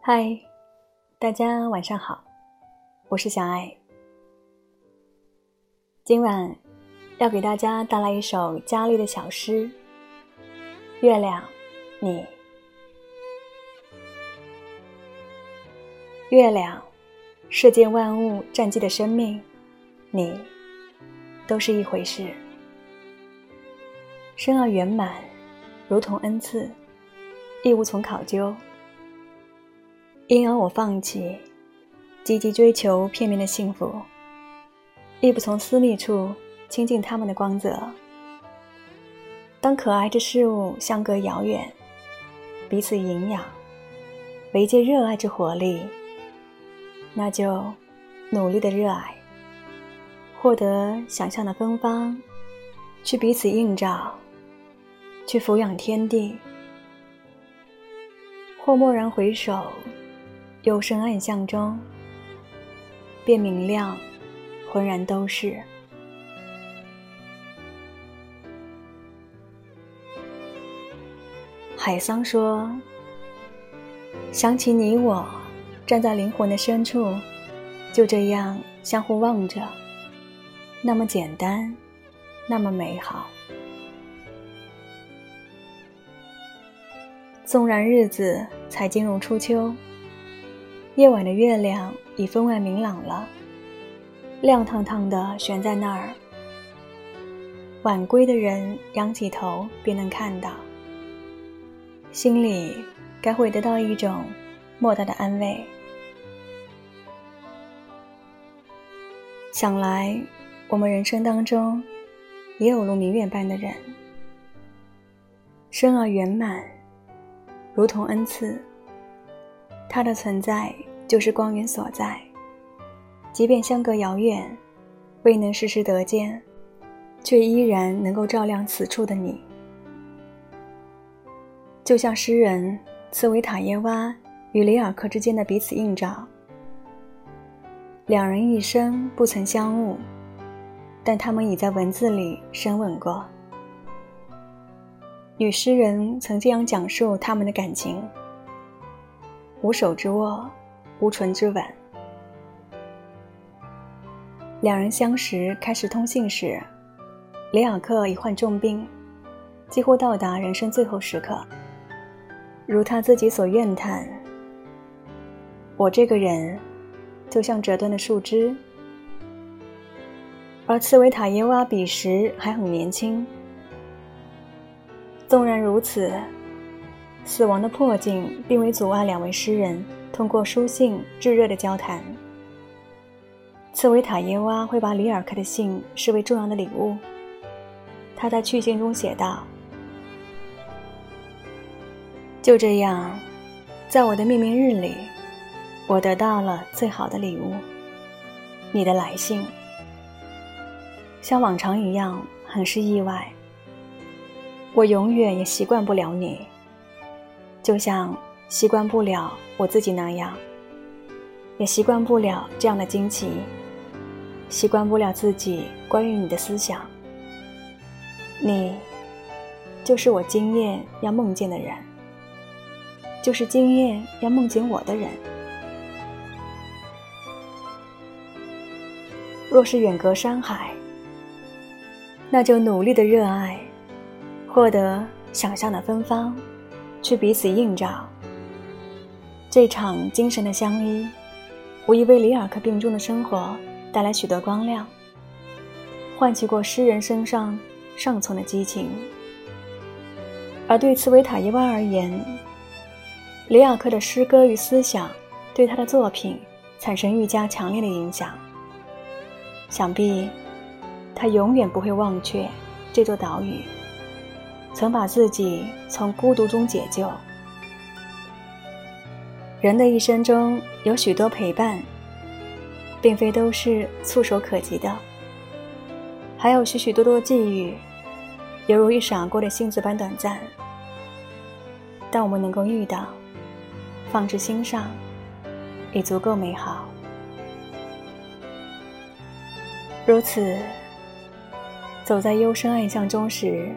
嗨，大家晚上好，我是小爱。今晚要给大家带来一首佳丽的小诗《月亮》，你，月亮，世间万物占据的生命，你，都是一回事。生而圆满，如同恩赐，亦无从考究。因而我放弃积极追求片面的幸福，亦不从私密处亲近他们的光泽。当可爱之事物相隔遥远，彼此营养，唯借热爱之活力，那就努力的热爱，获得想象的芬芳，去彼此映照，去抚养天地，或蓦然回首。幽深暗巷中，便明亮，浑然都是。海桑说：“想起你我，站在灵魂的深处，就这样相互望着，那么简单，那么美好。纵然日子才进入初秋。”夜晚的月亮已分外明朗了，亮堂堂的悬在那儿。晚归的人仰起头便能看到，心里该会得到一种莫大的安慰。想来，我们人生当中也有如明月般的人，生而圆满，如同恩赐。他的存在就是光源所在，即便相隔遥远，未能时时得见，却依然能够照亮此处的你。就像诗人茨维塔耶娃与里尔克之间的彼此映照，两人一生不曾相晤，但他们已在文字里深吻过。女诗人曾这样讲述他们的感情。无手之握，无唇之吻。两人相识、开始通信时，里尔克已患重病，几乎到达人生最后时刻。如他自己所愿叹：“我这个人，就像折断的树枝。”而茨维塔耶娃彼时还很年轻。纵然如此。死亡的迫境并未阻碍两位诗人通过书信炙热的交谈。茨维塔耶娃会把里尔克的信视为重要的礼物。他在去信中写道：“就这样，在我的命名日里，我得到了最好的礼物——你的来信。像往常一样，很是意外。我永远也习惯不了你。”就像习惯不了我自己那样，也习惯不了这样的惊奇，习惯不了自己关于你的思想。你，就是我今夜要梦见的人，就是今夜要梦见我的人。若是远隔山海，那就努力的热爱，获得想象的芬芳。去彼此映照。这场精神的相依，无疑为里尔克病中的生活带来许多光亮，唤起过诗人身上尚存的激情。而对茨维塔耶娃而言，里尔克的诗歌与思想对他的作品产生愈加强烈的影响。想必，他永远不会忘却这座岛屿。曾把自己从孤独中解救。人的一生中有许多陪伴，并非都是触手可及的，还有许许多多际遇，犹如一闪过的星子般短暂。但我们能够遇到，放置心上，已足够美好。如此，走在幽深暗巷中时。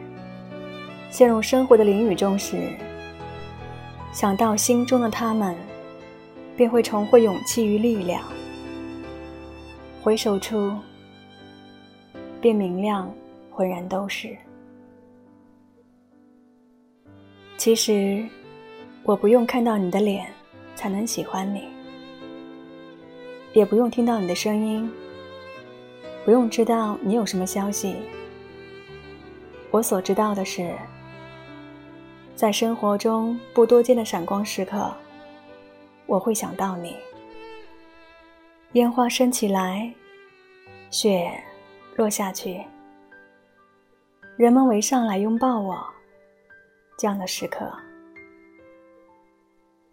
陷入生活的淋雨中时，想到心中的他们，便会重获勇气与力量。回首处，便明亮，浑然都是。其实，我不用看到你的脸才能喜欢你，也不用听到你的声音，不用知道你有什么消息。我所知道的是，在生活中不多见的闪光时刻，我会想到你。烟花升起来，雪落下去，人们围上来拥抱我。这样的时刻，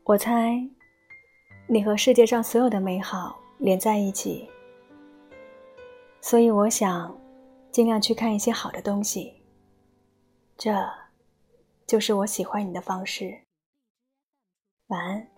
我猜，你和世界上所有的美好连在一起，所以我想尽量去看一些好的东西。这，就是我喜欢你的方式。晚安。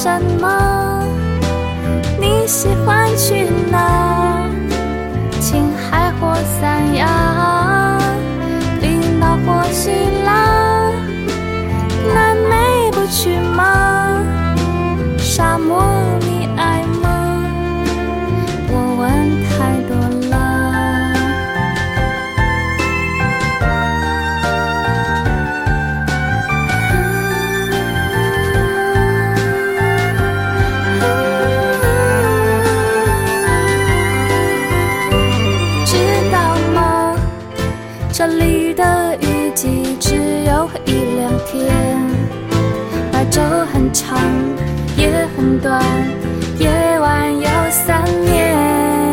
什么？你喜欢去哪？青海或三亚，长，也很短，夜晚有三年，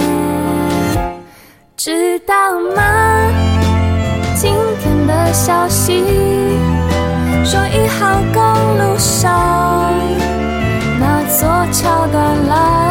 知道吗？今天的消息说一号公路上那座桥断了。